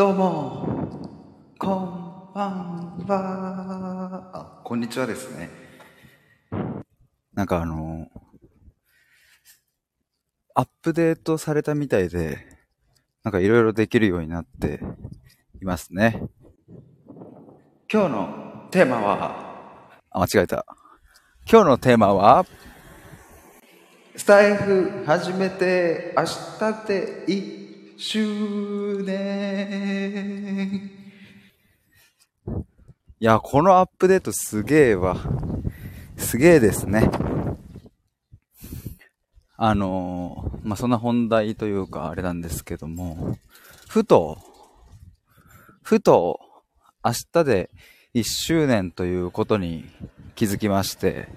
どうも、こんばんは。あ、こんにちはですね。なんかあの、アップデートされたみたいで、なんかいろいろできるようになっていますね。今日のテーマは、あ、間違えた。今日のテーマは、スタイフ始めて明日で1周年。いや、このアップデートすげえわ。すげえですね。あのー、まあ、そんな本題というかあれなんですけども、ふと、ふと、明日で1周年ということに気づきまして、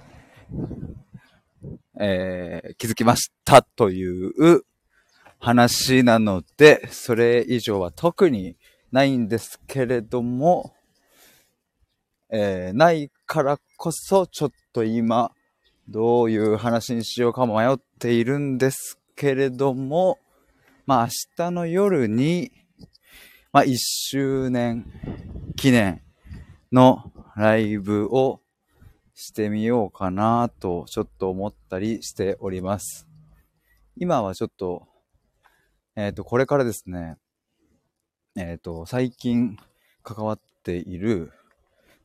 えー、気づきましたという話なので、それ以上は特にないんですけれども、えー、ないからこそちょっと今、どういう話にしようか迷っているんですけれども、まあ明日の夜に、まあ1周年記念のライブをしてみようかなとちょっと思ったりしております。今はちょっと、えっ、ー、と、これからですね、えっ、ー、と、最近関わっている、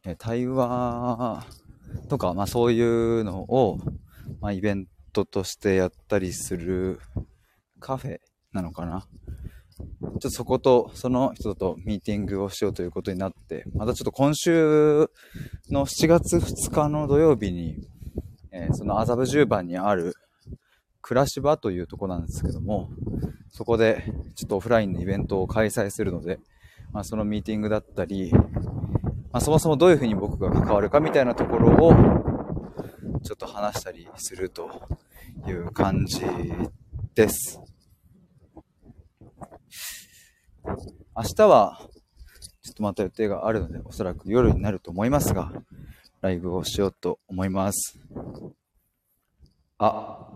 え対話とか、まあそういうのを、まあイベントとしてやったりするカフェなのかな。ちょっとそこと、その人とミーティングをしようということになって、またちょっと今週の7月2日の土曜日に、えー、その麻布十番にある暮らし場というとこなんですけども、そこでちょっとオフラインのイベントを開催するので、まあ、そのミーティングだったり、まあ、そもそもどういうふうに僕が関わるかみたいなところをちょっと話したりするという感じです。明日は、ちょっとまた予定があるので、おそらく夜になると思いますが、ライブをしようと思います。あ、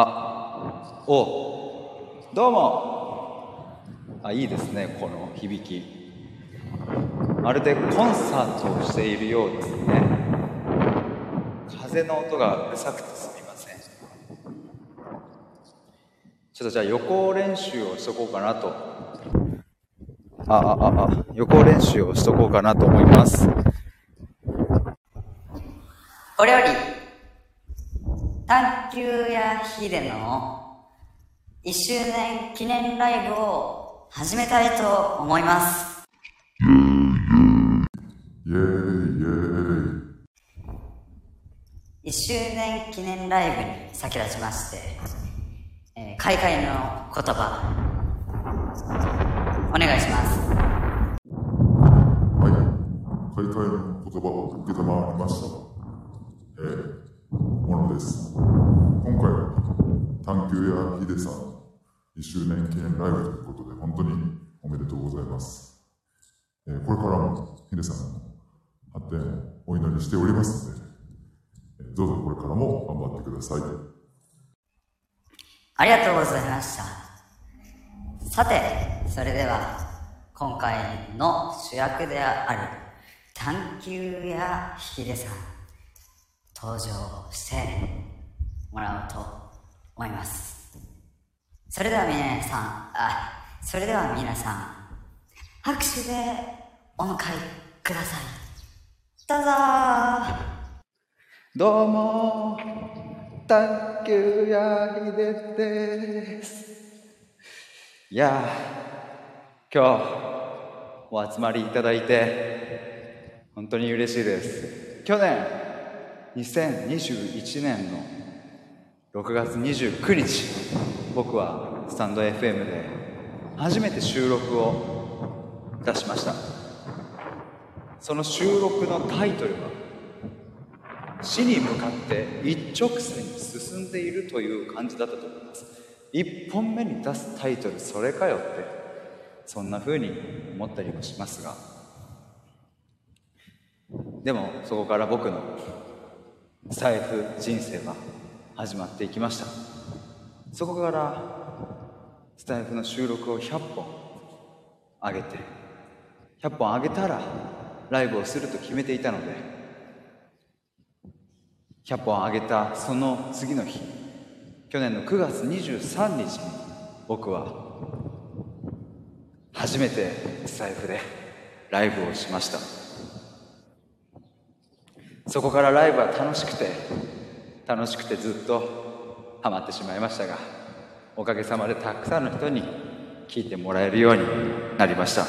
あ、お、どうも。あ、いいですね、この響き。まるでコンサートをしているようですね。風の音がうるさくてすみません。ちょっとじゃあ予行練習をしとこうかなと。あ、あ、あ、あ、予行練習をしとこうかなと思います。これより、探求やヒデの1周年記念ライブを始めたいと思います。イェーイイェーイ1周年記念ライブに先立ちまして、えー、開会の言葉、お願いします。はい。開会の言葉を受けたまわりました。今回は、探求やヒデさん、1周年記念ライブということで、本当におめでとうございます。えー、これからもヒデさんの発展をお祈りしておりますので、どうぞこれからも頑張ってください。ありがとうございました。さて、それでは、今回の主役である、探求やヒデさん、登場してもらおうと思います。それでは皆さん、あ、それでは皆さん、拍手でお迎えください。どうぞどうも探求やひでです。いや今日お集まりいただいて本当に嬉しいです。去年2021年の6月29日僕はスタンド FM で初めて収録を出しました。その収録のタイトルは死に向かって一直線に進んでいるという感じだったと思います。1本目に出すタイトルそれかよってそんな風に思ったりもしますが。でもそこから僕の財布人生は始まっていきました。そこからスタイフの収録を100本上げて100本上げたらライブをすると決めていたので100本上げたその次の日去年の9月23日に僕は初めてスタイフでライブをしました。そこからライブは楽しくて楽しくてずっとハマってしまいましたがおかげさまでたくさんの人に聞いてもらえるようになりました。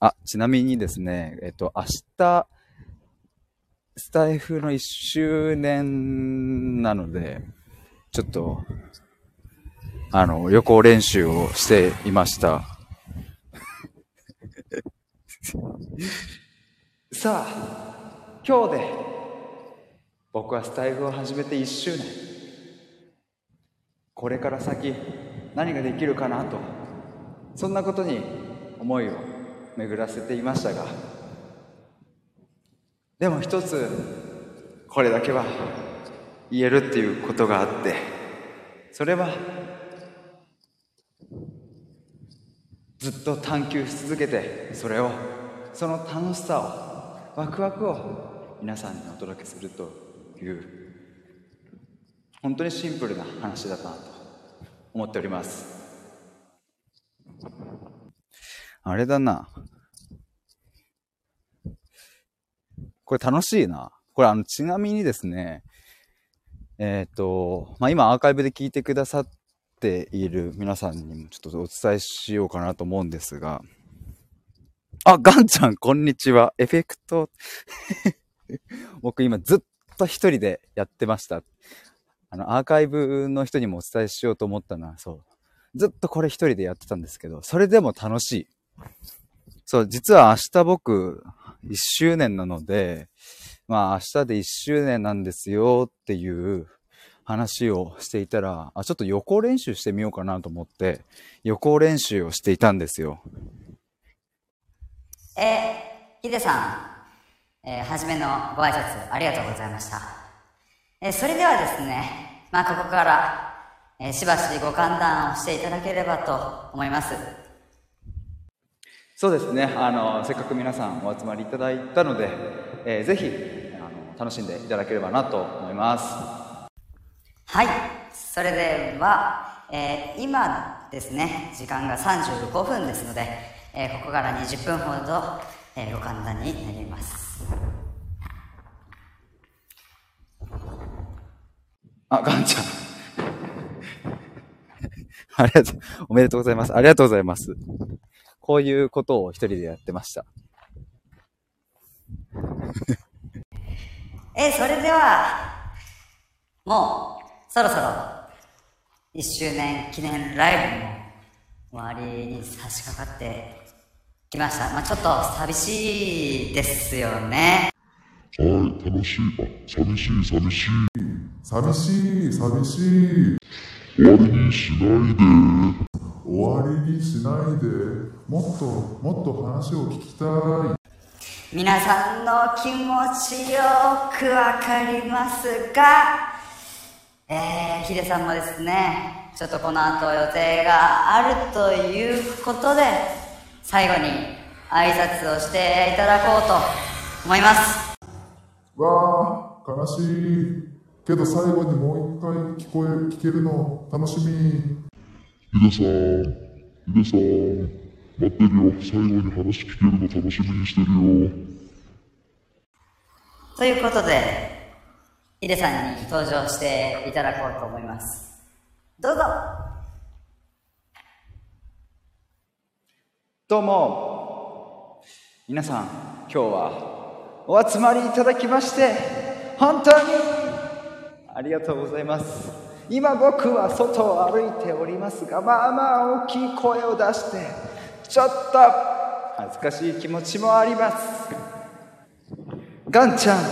あちなみにですねえっと明日スタイフの1周年なのでちょっとあの予行練習をしていました。さあ今日で僕はスタイフを始めて1周年。これから先何ができるかなと。そんなことに思いを巡らせていましたが。でも一つこれだけは言えるっていうことがあって。それはずっと探求し続けてそれをその楽しさをワクワクを皆さんにお届けするという本当にシンプルな話だったなと思っております。あれだな。これ楽しいな。これあのちなみにですね。えっ、ー、と、まあ、今アーカイブで聞いてくださっている皆さんにもちょっとお伝えしようかなと思うんですが、あ、ガンちゃん、こんにちは。エフェクト。僕今ずっと一人でやってました。あの、アーカイブの人にもお伝えしようと思ったのは、そう。ずっとこれ一人でやってたんですけど、それでも楽しい。そう、実は明日僕、一周年なので、まあ明日で一周年なんですよっていう話をしていたら、あ、ちょっと予行練習してみようかなと思って、予行練習をしていたんですよ。え、ヒデさん、えー、はじめのご挨拶ありがとうございました。えー、それではですね、まあ、ここから、えー、しばしご歓談をしていただければと思います。そうですね、あの、せっかく皆さんお集まりいただいたので、えー、ぜひ、あの、楽しんでいただければなと思います。はい、それでは、えー、今ですね、時間が35分ですので、えー、ここから20分ほど、えー、ご簡単になります。あ、ガンちゃん。ありがとう、おめでとうございます。ありがとうございます。こういうことを一人でやってました。えー、それでは、もう、そろそろ、1周年記念ライブも終わりに差し掛かって来ました。まあちょっと寂しいですよね。はい、楽しい。あ、寂しい、寂しい。寂しい、寂しい。終わりにしないで。終わりにしないで。もっと、もっと話を聞きたい。皆さんの気持ちよくわかりますかえー、ヒデさんもですね、ちょっとこの後予定があるということで、最後に挨拶をしていただこうと思います。わあ悲しい。けど最後にもう一回聞こえ聞けるの楽しみ。ヒデさんヒデさん待ってるよ。最後に話聞けるの楽しみにしてるよ。ということでヒデさんに登場していただこうと思います。どうぞどうも。皆さん今日はお集まりいただきまして本当にありがとうございます。今僕は外を歩いておりますがまあまあ大きい声を出してちょっと恥ずかしい気持ちもあります。ガンちゃん今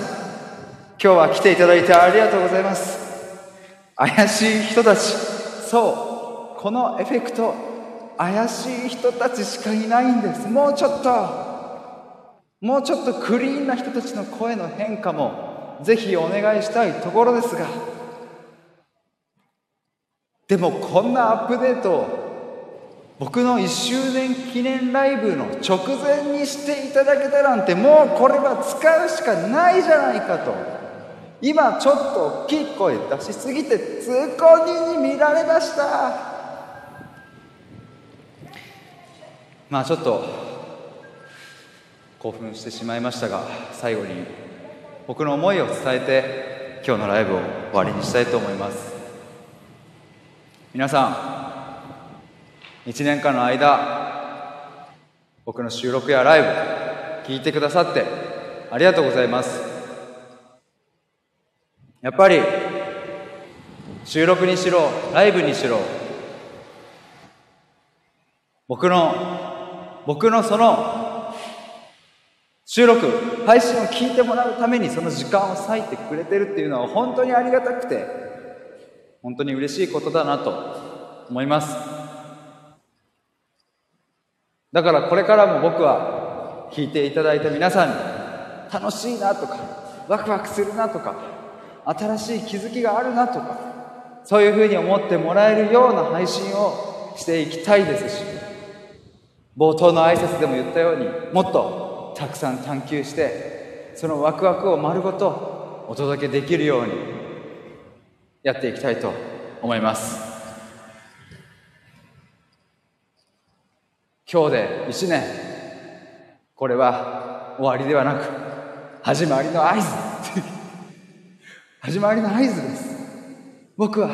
日は来ていただいてありがとうございます。怪しい人たち。そうこのエフェクト怪しい人たちしかいないんです。もうちょっと。もうちょっとクリーンな人たちの声の変化もぜひお願いしたいところですが。でもこんなアップデートを僕の1周年記念ライブの直前にしていただけたなんてもうこれは使うしかないじゃないかと。今ちょっと大きい声出しすぎて通行人に見られました。まあちょっと興奮してしまいましたが最後に僕の思いを伝えて今日のライブを終わりにしたいと思います。皆さん1年間の間僕の収録やライブ聞いてくださってありがとうございます。やっぱり収録にしろライブにしろ僕の僕のその収録配信を聞いてもらうためにその時間を割いてくれてるっていうのは本当にありがたくて本当に嬉しいことだなと思います。だからこれからも僕は聞いていただいた皆さんに楽しいなとかワクワクするなとか新しい気づきがあるなとかそういうふうに思ってもらえるような配信をしていきたいですし冒頭の挨拶でも言ったようにもっとたくさん探求してそのワクワクを丸ごとお届けできるようにやっていきたいと思います。今日で1年。これは終わりではなく始まりの合図。始まりの合図です。僕は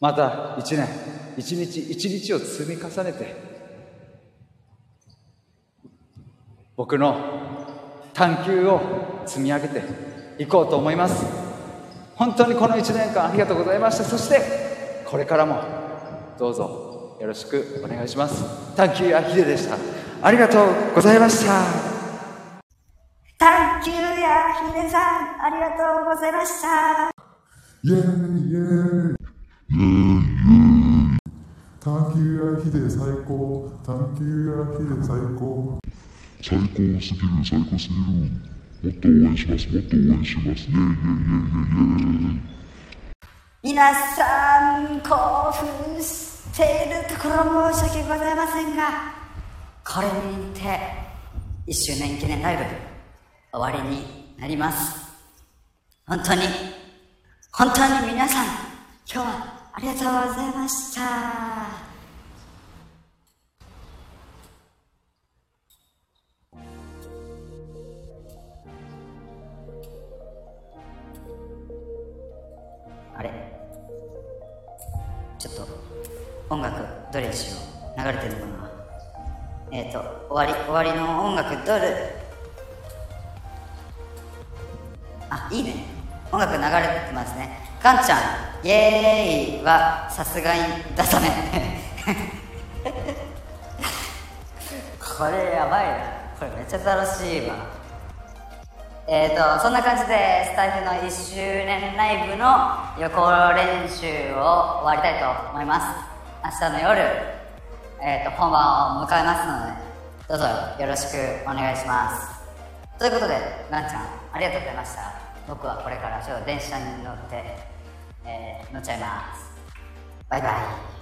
また1年。一日一日を積み重ねて僕の探求を積み上げていこうと思います。本当にこの1年間ありがとうございました。そしてこれからもどうぞよろしくお願いします。探求やひででした。ありがとうございました。探求やひでさんありがとうございました。イェーイイェーイ探求やひで最高。探求やひで最高。最高すぎる最高すぎる。もっと応援します。もっと応援します。イェイイ。ェイイェイイェイイェイ皆さん興奮しているところ申し訳ございませんがこれにて1周年記念ライブ終わりになります。本当に本当に皆さん今日はありがとうございました。あれ？ちょっと音楽どれにしよう。流れてるのかな？えっ、ー、と終わり終わりの音楽どれ？あいいね。音楽流れてますね。かんちゃん。イエーイはさすがに出さねこれやばいな。これめっちゃ楽しいわ。えーとそんな感じでスタイフの1周年ライブの予行練習を終わりたいと思います。明日の夜、えーと本番を迎えますのでどうぞよろしくお願いします。ということでガンちゃんありがとうございました。僕はこれからちょっと電車に乗って、えー乗っちゃいます。バイバイ。